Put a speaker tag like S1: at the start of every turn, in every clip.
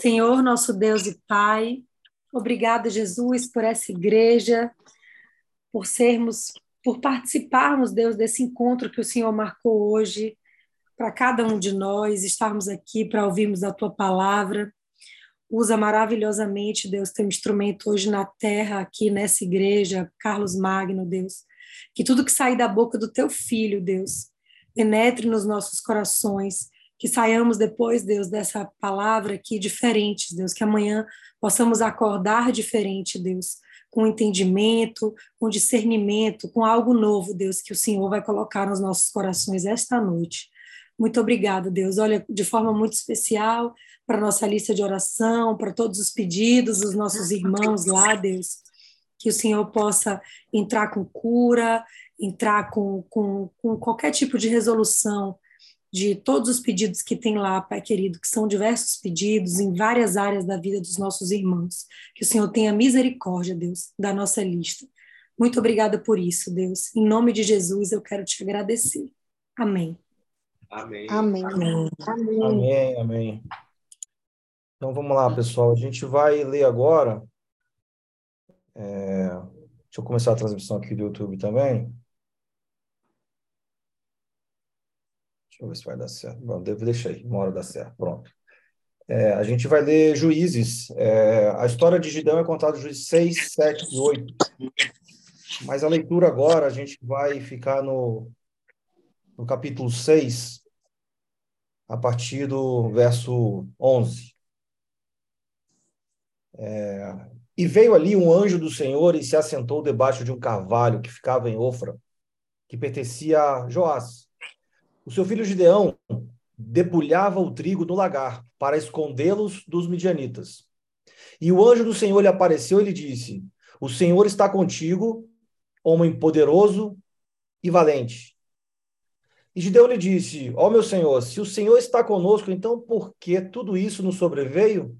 S1: Senhor, nosso Deus e Pai, obrigada, Jesus, por essa igreja, por sermos, por participarmos, Deus, desse encontro que o Senhor marcou hoje para cada um de nós, estarmos aqui para ouvirmos a tua palavra. Usa maravilhosamente, Deus, teu instrumento hoje na terra, aqui nessa igreja, Carlos Magno, Deus. Que tudo que sair da boca do teu filho, Deus, penetre nos nossos corações que saiamos depois, Deus, dessa palavra aqui diferentes, Deus, que amanhã possamos acordar diferente, Deus, com entendimento, com discernimento, com algo novo, Deus, que o Senhor vai colocar nos nossos corações esta noite. Muito obrigado, Deus. Olha, de forma muito especial, para nossa lista de oração, para todos os pedidos dos nossos irmãos lá, Deus, que o Senhor possa entrar com cura, entrar com, com, com qualquer tipo de resolução de todos os pedidos que tem lá, Pai querido, que são diversos pedidos em várias áreas da vida dos nossos irmãos. Que o Senhor tenha misericórdia, Deus, da nossa lista. Muito obrigada por isso, Deus. Em nome de Jesus, eu quero te agradecer. Amém.
S2: Amém.
S1: Amém.
S3: Amém. Amém. Amém. Então vamos lá, pessoal. A gente vai ler agora. É... Deixa eu começar a transmissão aqui do YouTube também. Deixa eu ver se vai dar certo. Bom, devo deixar aí, uma hora dá certo. Pronto. É, a gente vai ler Juízes. É, a história de Gideão é contada em Juízes 6, 7 e 8. Mas a leitura agora, a gente vai ficar no, no capítulo 6, a partir do verso 11. É, e veio ali um anjo do Senhor e se assentou debaixo de um carvalho que ficava em Ofra, que pertencia a Joás o seu filho Gideão debulhava o trigo no lagar para escondê-los dos midianitas. E o anjo do Senhor lhe apareceu e lhe disse: O Senhor está contigo, homem poderoso e valente. E Gideão lhe disse: Ó oh, meu Senhor, se o Senhor está conosco, então por que tudo isso nos sobreveio?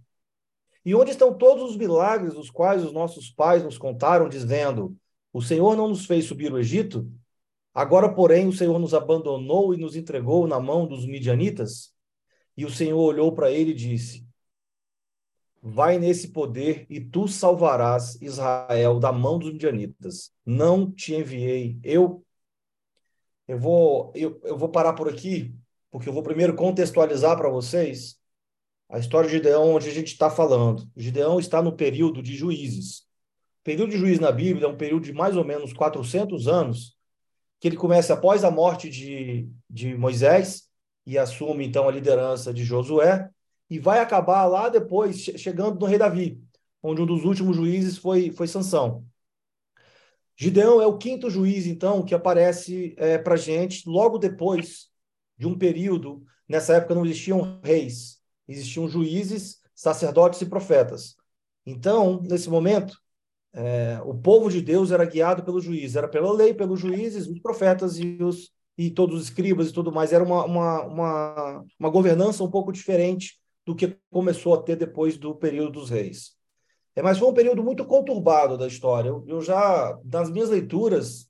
S3: E onde estão todos os milagres os quais os nossos pais nos contaram, dizendo: O Senhor não nos fez subir o Egito? Agora, porém, o Senhor nos abandonou e nos entregou na mão dos midianitas. E o Senhor olhou para ele e disse: Vai nesse poder e tu salvarás Israel da mão dos midianitas. Não te enviei eu. Eu vou, eu, eu vou parar por aqui, porque eu vou primeiro contextualizar para vocês a história de Gideão, onde a gente está falando. Gideão está no período de juízes. O período de juízes na Bíblia é um período de mais ou menos 400 anos, que ele começa após a morte de, de Moisés e assume então a liderança de Josué e vai acabar lá depois chegando no rei Davi, onde um dos últimos juízes foi foi Sansão. Gideão é o quinto juiz então que aparece é, para gente logo depois de um período nessa época não existiam reis, existiam juízes, sacerdotes e profetas. Então nesse momento é, o povo de Deus era guiado pelo juiz, era pela lei, pelos juízes, os profetas e, os, e todos os escribas e tudo mais. Era uma, uma, uma, uma governança um pouco diferente do que começou a ter depois do período dos reis. É, mas foi um período muito conturbado da história. Eu, eu já, nas minhas leituras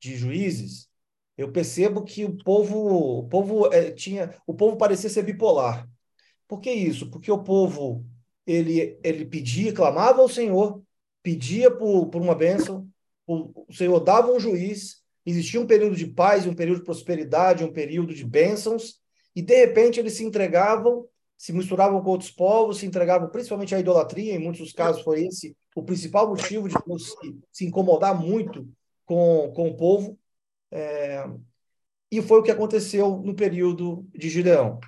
S3: de juízes, eu percebo que o povo, o povo é, tinha, o povo parecia ser bipolar. Por que isso? Porque o povo ele, ele pedia, clamava ao Senhor, pedia por, por uma bênção, o, o Senhor dava um juiz, existia um período de paz, um período de prosperidade, um período de bênçãos, e de repente eles se entregavam, se misturavam com outros povos, se entregavam principalmente à idolatria, em muitos dos casos foi esse o principal motivo de Deus se, se incomodar muito com, com o povo. É, e foi o que aconteceu no período de Gideão.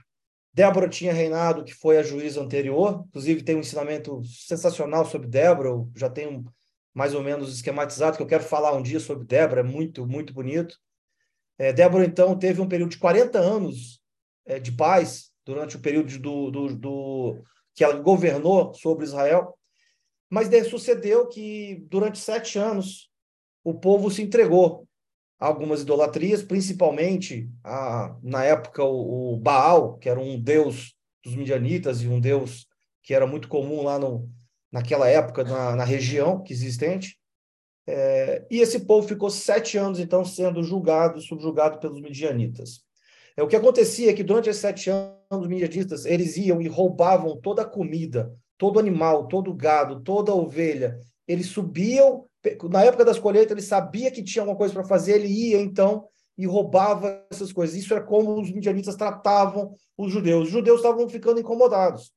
S3: Débora tinha reinado, que foi a juíza anterior, inclusive tem um ensinamento sensacional sobre Débora, eu já tenho mais ou menos esquematizado, que eu quero falar um dia sobre Débora, é muito, muito bonito. É, Débora, então, teve um período de 40 anos é, de paz, durante o período do, do, do, que ela governou sobre Israel, mas sucedeu que, durante sete anos, o povo se entregou algumas idolatrias, principalmente a, na época o, o, Baal, que era um deus dos midianitas e um deus que era muito comum lá no, naquela época na, na região que existente. É, e esse povo ficou sete anos então sendo julgado, subjugado pelos midianitas. É, o que acontecia é que durante esses sete anos, os midianitas, eles iam e roubavam toda a comida, todo animal, todo gado, toda ovelha. Eles subiam, na época das colheitas, ele sabia que tinha alguma coisa para fazer, ele ia então e roubava essas coisas. Isso é como os midianitas tratavam os judeus. Os judeus estavam ficando incomodados.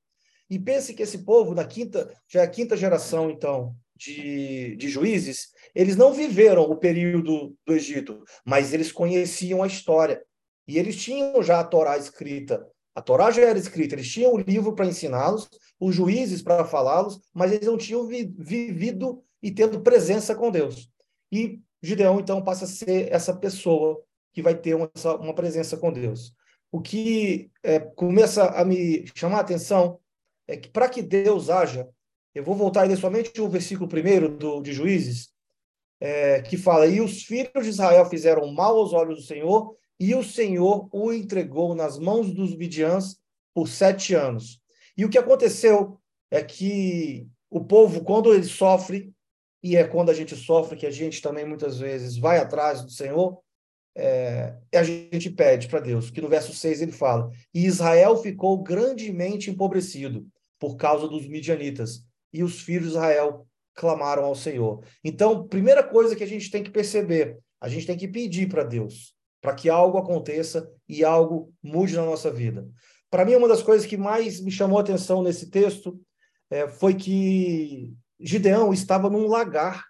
S3: E pense que esse povo, na quinta, já é a quinta geração, então, de, de juízes, eles não viveram o período do Egito, mas eles conheciam a história. E eles tinham já a Torá escrita. A Torá já era escrita, eles tinham o livro para ensiná-los, os juízes para falá-los, mas eles não tinham vi vivido e tendo presença com Deus. E Gideão, então, passa a ser essa pessoa que vai ter uma, uma presença com Deus. O que é, começa a me chamar a atenção é que para que Deus haja, eu vou voltar aí somente o versículo primeiro do, de Juízes, é, que fala: E os filhos de Israel fizeram mal aos olhos do Senhor, e o Senhor o entregou nas mãos dos midiãs por sete anos. E o que aconteceu é que o povo, quando ele sofre, e é quando a gente sofre que a gente também muitas vezes vai atrás do Senhor, é, a gente pede para Deus, que no verso 6 ele fala: E Israel ficou grandemente empobrecido por causa dos midianitas, e os filhos de Israel clamaram ao Senhor. Então, primeira coisa que a gente tem que perceber, a gente tem que pedir para Deus, para que algo aconteça e algo mude na nossa vida. Para mim, uma das coisas que mais me chamou a atenção nesse texto é, foi que Gideão estava num lagar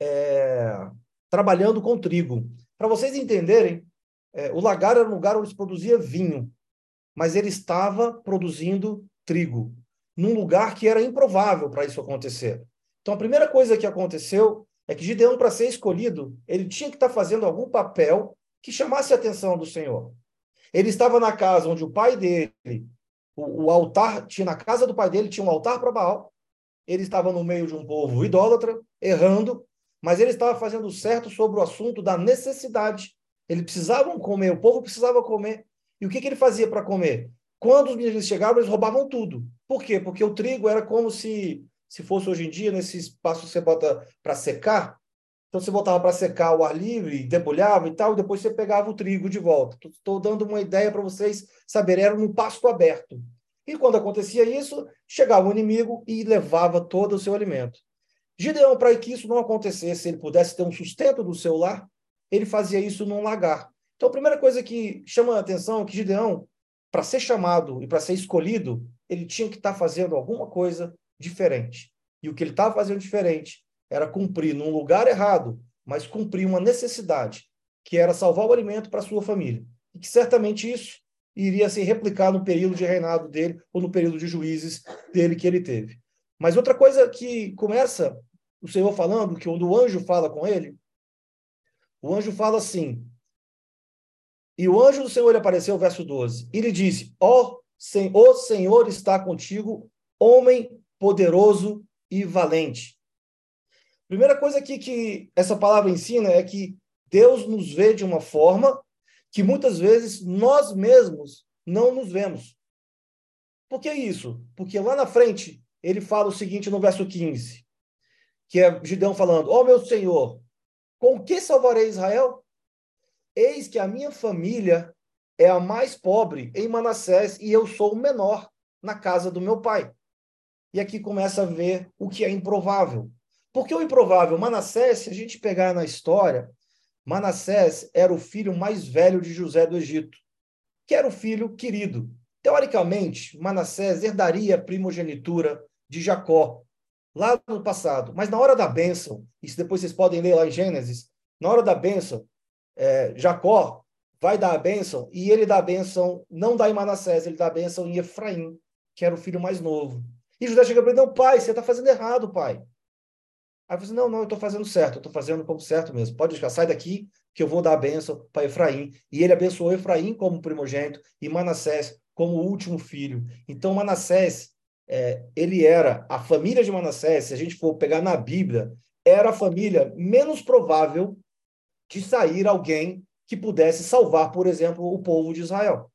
S3: é, trabalhando com trigo. Para vocês entenderem, é, o lagar era um lugar onde se produzia vinho, mas ele estava produzindo trigo, num lugar que era improvável para isso acontecer. Então, a primeira coisa que aconteceu é que Gideão, para ser escolhido, ele tinha que estar fazendo algum papel que chamasse a atenção do Senhor. Ele estava na casa onde o pai dele, o, o altar, tinha na casa do pai dele, tinha um altar para Baal. Ele estava no meio de um povo idólatra, errando, mas ele estava fazendo certo sobre o assunto da necessidade. Eles precisavam comer, o povo precisava comer. E o que, que ele fazia para comer? Quando os meninos chegavam, eles roubavam tudo. Por quê? Porque o trigo era como se, se fosse hoje em dia, nesse espaço que você bota para secar. Então você botava para secar o ar livre, debulhava e tal, e depois você pegava o trigo de volta. Estou dando uma ideia para vocês saberem, era um pasto aberto. E quando acontecia isso, chegava o inimigo e levava todo o seu alimento. Gideão, para que isso não acontecesse, ele pudesse ter um sustento do seu lar, ele fazia isso num lagar. Então, a primeira coisa que chama a atenção é que Gideão, para ser chamado e para ser escolhido, ele tinha que estar tá fazendo alguma coisa diferente. E o que ele estava fazendo diferente era cumprir num lugar errado, mas cumprir uma necessidade, que era salvar o alimento para sua família. E que certamente isso iria se replicar no período de reinado dele ou no período de juízes dele que ele teve. Mas outra coisa que começa o Senhor falando, que quando o anjo fala com ele, o anjo fala assim, e o anjo do Senhor lhe apareceu, verso 12, e lhe disse, ó, oh, o Senhor está contigo, homem poderoso e valente. Primeira coisa aqui que essa palavra ensina é que Deus nos vê de uma forma que muitas vezes nós mesmos não nos vemos. Por que isso? Porque lá na frente ele fala o seguinte no verso 15: que é Gideão falando: Ó oh, meu Senhor, com que salvarei Israel? Eis que a minha família é a mais pobre em Manassés e eu sou o menor na casa do meu pai. E aqui começa a ver o que é improvável. Porque o improvável, Manassés, se a gente pegar na história, Manassés era o filho mais velho de José do Egito, que era o filho querido. Teoricamente, Manassés herdaria a primogenitura de Jacó, lá no passado. Mas na hora da bênção, isso depois vocês podem ler lá em Gênesis, na hora da bênção, é, Jacó vai dar a bênção e ele dá a bênção, não dá em Manassés, ele dá a bênção em Efraim, que era o filho mais novo. E José chega para ele, não, pai, você está fazendo errado, pai. Aí você, não, não, eu estou fazendo certo, eu estou fazendo como certo mesmo. Pode deixar, sai daqui, que eu vou dar a bênção para Efraim. E ele abençoou Efraim como primogênito e Manassés como último filho. Então, Manassés é, ele era, a família de Manassés, se a gente for pegar na Bíblia, era a família menos provável de sair alguém que pudesse salvar, por exemplo, o povo de Israel.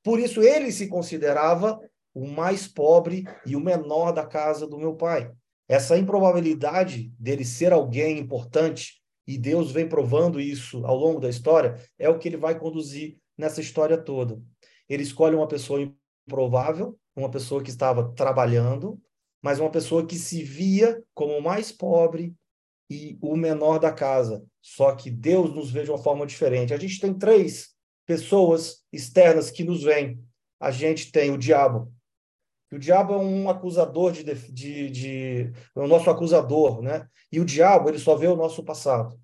S3: Por isso ele se considerava o mais pobre e o menor da casa do meu pai. Essa improbabilidade dele ser alguém importante, e Deus vem provando isso ao longo da história, é o que ele vai conduzir nessa história toda. Ele escolhe uma pessoa improvável, uma pessoa que estava trabalhando, mas uma pessoa que se via como o mais pobre e o menor da casa. Só que Deus nos vê de uma forma diferente. A gente tem três pessoas externas que nos veem. A gente tem o diabo. O diabo é um acusador de, de, de, é o nosso acusador, né? E o diabo ele só vê o nosso passado.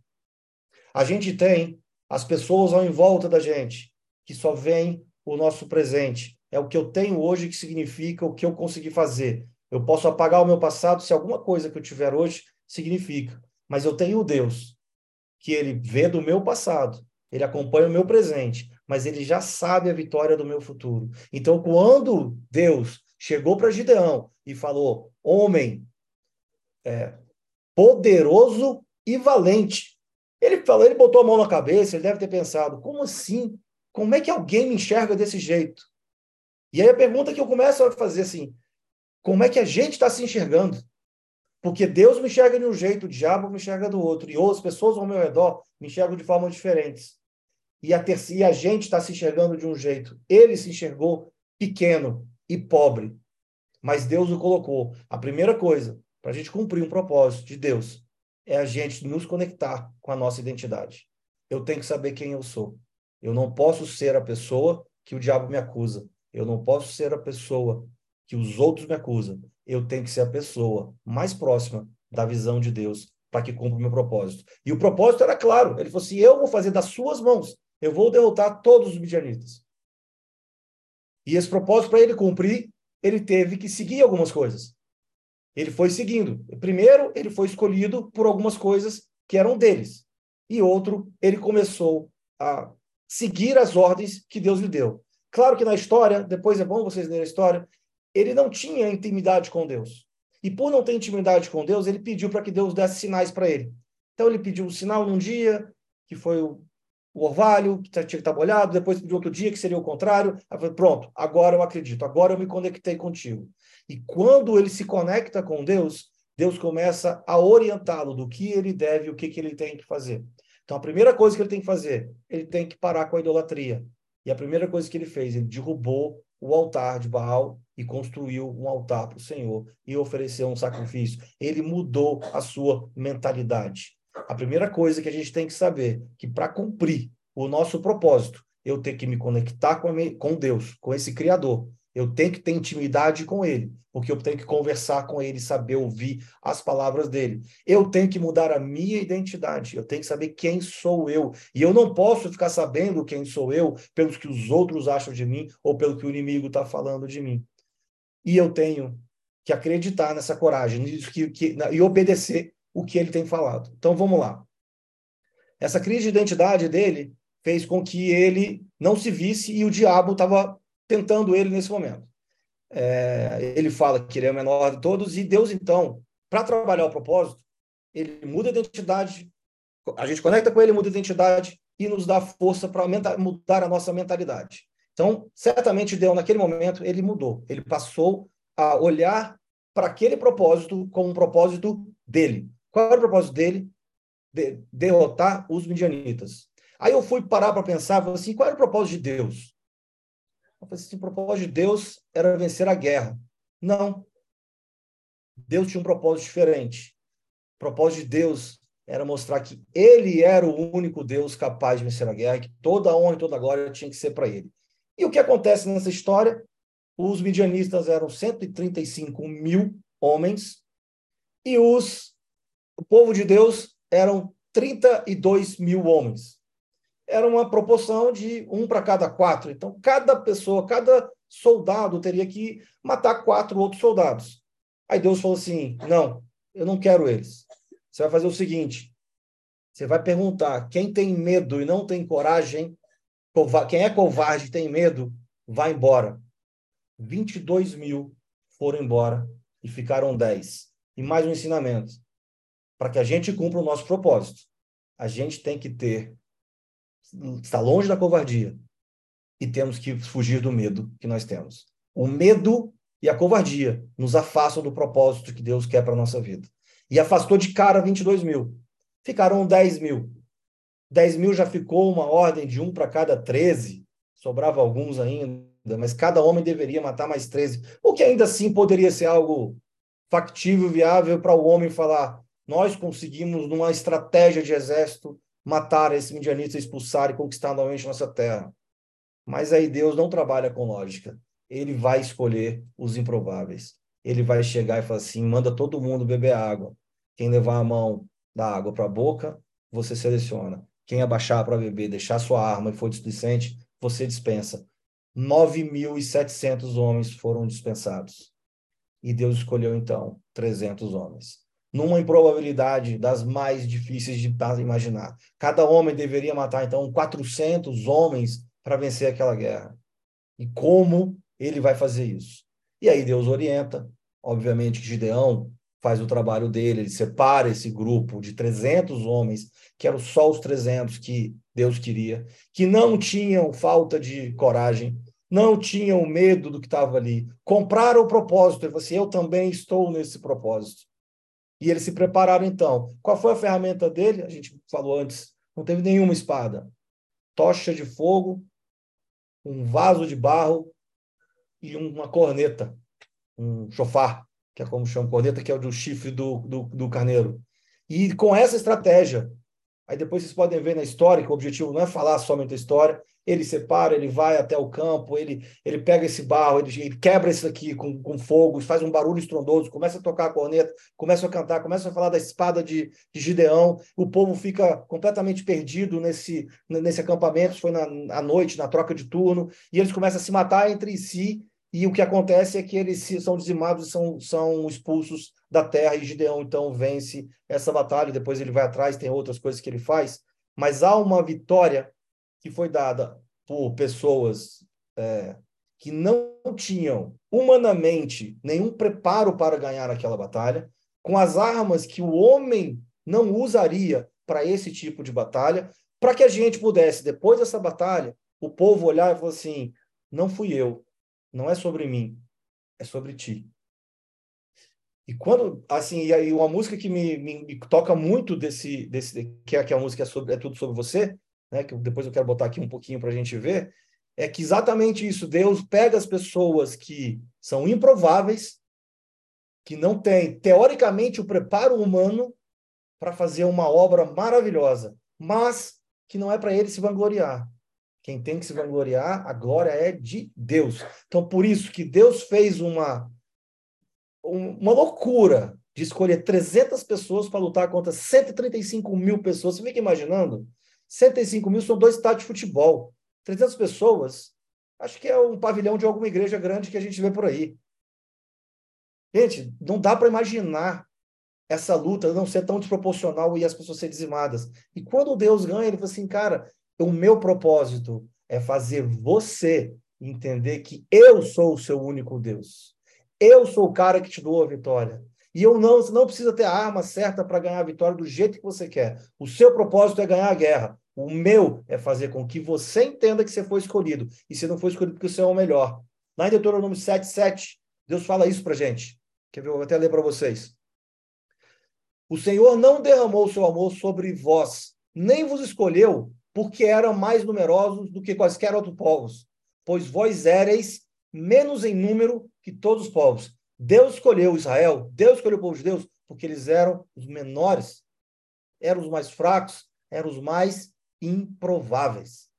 S3: A gente tem as pessoas ao em volta da gente que só veem o nosso presente. É o que eu tenho hoje que significa o que eu consegui fazer. Eu posso apagar o meu passado se alguma coisa que eu tiver hoje significa. Mas eu tenho Deus, que ele vê do meu passado, ele acompanha o meu presente, mas ele já sabe a vitória do meu futuro. Então, quando Deus chegou para Gideão e falou: Homem é, poderoso e valente. Ele falou, ele botou a mão na cabeça, ele deve ter pensado: como assim? Como é que alguém me enxerga desse jeito? E aí a pergunta que eu começo a fazer assim: como é que a gente está se enxergando? Porque Deus me enxerga de um jeito, o diabo me enxerga do outro, e outras pessoas ao meu redor me enxergam de formas diferentes. E a, e a gente está se enxergando de um jeito. Ele se enxergou pequeno e pobre, mas Deus o colocou. A primeira coisa para a gente cumprir um propósito de Deus é a gente nos conectar com a nossa identidade. Eu tenho que saber quem eu sou. Eu não posso ser a pessoa que o diabo me acusa. Eu não posso ser a pessoa que os outros me acusam. Eu tenho que ser a pessoa mais próxima da visão de Deus para que cumpra o meu propósito. E o propósito era claro. Ele falou assim: eu vou fazer das suas mãos, eu vou derrotar todos os midianitas. E esse propósito, para ele cumprir, ele teve que seguir algumas coisas. Ele foi seguindo. Primeiro, ele foi escolhido por algumas coisas que eram deles. E outro, ele começou a seguir as ordens que Deus lhe deu. Claro que na história, depois é bom vocês lerem a história, ele não tinha intimidade com Deus. E por não ter intimidade com Deus, ele pediu para que Deus desse sinais para ele. Então ele pediu um sinal num dia, que foi o, o orvalho, que tinha que estar molhado, depois pediu outro dia, que seria o contrário. Aí falou, pronto, agora eu acredito, agora eu me conectei contigo. E quando ele se conecta com Deus, Deus começa a orientá-lo do que ele deve o que, que ele tem que fazer. Então, a primeira coisa que ele tem que fazer, ele tem que parar com a idolatria. E a primeira coisa que ele fez, ele derrubou o altar de Baal e construiu um altar para o Senhor e ofereceu um sacrifício. Ele mudou a sua mentalidade. A primeira coisa que a gente tem que saber que para cumprir o nosso propósito, eu tenho que me conectar com, com Deus, com esse Criador. Eu tenho que ter intimidade com ele, porque eu tenho que conversar com ele, saber ouvir as palavras dele. Eu tenho que mudar a minha identidade, eu tenho que saber quem sou eu. E eu não posso ficar sabendo quem sou eu pelos que os outros acham de mim ou pelo que o inimigo está falando de mim. E eu tenho que acreditar nessa coragem nisso que, que, e obedecer o que ele tem falado. Então vamos lá. Essa crise de identidade dele fez com que ele não se visse e o diabo estava tentando ele nesse momento. É, ele fala que ele é o menor de todos, e Deus, então, para trabalhar o propósito, ele muda a identidade, a gente conecta com ele, muda a identidade e nos dá força para mudar a nossa mentalidade. Então, certamente Deus, naquele momento, ele mudou. Ele passou a olhar para aquele propósito como um propósito dele. Qual era o propósito dele? De derrotar os midianitas. Aí eu fui parar para pensar, assim, qual era o propósito de Deus? Eu falei assim, o propósito de Deus era vencer a guerra. Não. Deus tinha um propósito diferente. O propósito de Deus era mostrar que ele era o único Deus capaz de vencer a guerra, que toda a honra e toda a glória tinha que ser para ele. E o que acontece nessa história? Os midianistas eram 135 mil homens e os, o povo de Deus eram 32 mil homens era uma proporção de um para cada quatro. Então, cada pessoa, cada soldado teria que matar quatro outros soldados. Aí Deus falou assim: não, eu não quero eles. Você vai fazer o seguinte: você vai perguntar quem tem medo e não tem coragem, quem é covarde e tem medo, vai embora. 22 mil foram embora e ficaram 10. E mais um ensinamento. Para que a gente cumpra o nosso propósito, a gente tem que ter está longe da covardia e temos que fugir do medo que nós temos. O medo e a covardia nos afastam do propósito que Deus quer para a nossa vida. E afastou de cara 22 mil. Ficaram 10 mil. 10 mil já ficou uma ordem de um para cada 13. sobrava alguns ainda, mas cada homem deveria matar mais 13, o que ainda assim poderia ser algo factível, viável para o homem falar: nós conseguimos, numa estratégia de exército, matar esse midianita, expulsar e conquistar novamente nossa terra. Mas aí Deus não trabalha com lógica. Ele vai escolher os improváveis. Ele vai chegar e falar assim: manda todo mundo beber água. Quem levar a mão da água para a boca, você seleciona. Quem abaixar para beber, deixar sua arma e for displicente, você dispensa. 9.700 homens foram dispensados. E Deus escolheu, então, 300 homens. Numa improbabilidade das mais difíceis de imaginar. Cada homem deveria matar, então, 400 homens para vencer aquela guerra. E como ele vai fazer isso? E aí Deus orienta, obviamente que Gideão faz o trabalho dele, ele separa esse grupo de 300 homens, que eram só os 300 que Deus queria, que não tinham falta de coragem, não tinham medo do que estava ali, compraram o propósito, ele falou assim, eu também estou nesse propósito. E eles se prepararam então. Qual foi a ferramenta dele? A gente falou antes, não teve nenhuma espada. Tocha de fogo, um vaso de barro e uma corneta, um chofar, que é como chama corneta, que é o do chifre do, do, do carneiro. E com essa estratégia, Aí depois vocês podem ver na história que o objetivo não é falar somente a história. Ele separa, ele vai até o campo, ele, ele pega esse barro, ele, ele quebra isso aqui com, com fogo, faz um barulho estrondoso, começa a tocar a corneta, começa a cantar, começa a falar da espada de, de Gideão. O povo fica completamente perdido nesse, nesse acampamento. Foi na, à noite, na troca de turno, e eles começam a se matar entre si. E o que acontece é que eles são dizimados e são, são expulsos da terra, e Gideão então vence essa batalha, depois ele vai atrás, tem outras coisas que ele faz, mas há uma vitória que foi dada por pessoas é, que não tinham humanamente nenhum preparo para ganhar aquela batalha, com as armas que o homem não usaria para esse tipo de batalha, para que a gente pudesse, depois dessa batalha, o povo olhar e falar assim: não fui eu, não é sobre mim, é sobre ti. E quando, assim, e aí uma música que me, me, me, toca muito desse, desse que é, que é a música é, sobre, é tudo sobre você, né? Que depois eu quero botar aqui um pouquinho para a gente ver, é que exatamente isso. Deus pega as pessoas que são improváveis, que não têm teoricamente o preparo humano para fazer uma obra maravilhosa, mas que não é para ele se vangloriar. Quem tem que se vangloriar, a glória é de Deus. Então, por isso que Deus fez uma uma loucura de escolher 300 pessoas para lutar contra 135 mil pessoas. Você fica imaginando? 135 mil são dois estádios de futebol. 300 pessoas, acho que é um pavilhão de alguma igreja grande que a gente vê por aí. Gente, não dá para imaginar essa luta não ser tão desproporcional e as pessoas serem dizimadas. E quando Deus ganha, ele fala assim, cara, o meu propósito é fazer você entender que eu sou o seu único Deus. Eu sou o cara que te dou a vitória. E eu não, você não precisa ter a arma certa para ganhar a vitória do jeito que você quer. O seu propósito é ganhar a guerra. O meu é fazer com que você entenda que você foi escolhido. E você não foi escolhido porque você é o melhor. Lá em Deuteronômio 7, 7, Deus fala isso para gente. Quer ver? Eu vou até ler para vocês. O Senhor não derramou o seu amor sobre vós, nem vos escolheu, porque eram mais numerosos do que quaisquer outros povos, pois vós éreis menos em número que todos os povos. Deus escolheu Israel, Deus escolheu o povo de Deus, porque eles eram os menores, eram os mais fracos, eram os mais improváveis.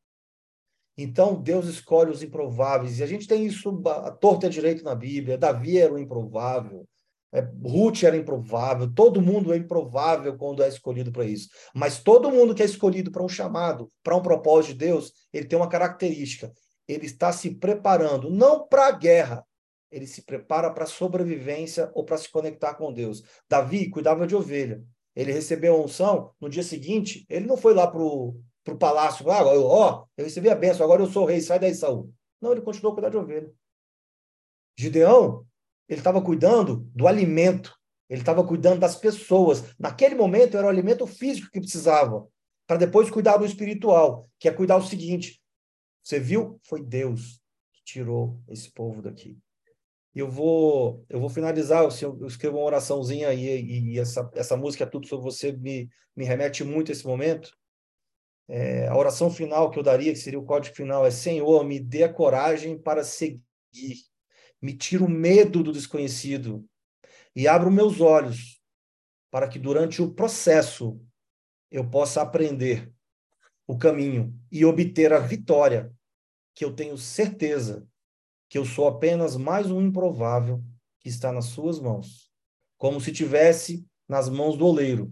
S3: Então, Deus escolhe os improváveis. E a gente tem isso a torta direito na Bíblia. Davi era um improvável. É, Ruth era improvável. Todo mundo é improvável quando é escolhido para isso. Mas todo mundo que é escolhido para um chamado, para um propósito de Deus, ele tem uma característica. Ele está se preparando, não para a guerra, ele se prepara para a sobrevivência ou para se conectar com Deus. Davi cuidava de ovelha. Ele recebeu a unção, no dia seguinte, ele não foi lá para o palácio, ah, ó, eu recebi a benção, agora eu sou rei, sai daí, Saul. Não, ele continuou a cuidar de ovelha. Gideão, ele estava cuidando do alimento, ele estava cuidando das pessoas. Naquele momento era o alimento físico que precisava, para depois cuidar do espiritual, que é cuidar o seguinte: você viu? Foi Deus que tirou esse povo daqui eu vou eu vou finalizar, eu, eu escrevo uma oraçãozinha e, e essa, essa música Tudo Sobre Você me, me remete muito a esse momento. É, a oração final que eu daria, que seria o código final, é: Senhor, me dê a coragem para seguir, me tira o medo do desconhecido e abra os meus olhos para que durante o processo eu possa aprender o caminho e obter a vitória, que eu tenho certeza que eu sou apenas mais um improvável que está nas suas mãos, como se tivesse nas mãos do oleiro.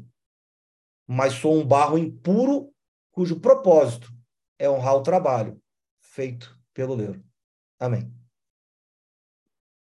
S3: Mas sou um barro impuro cujo propósito é honrar o trabalho feito pelo oleiro. Amém.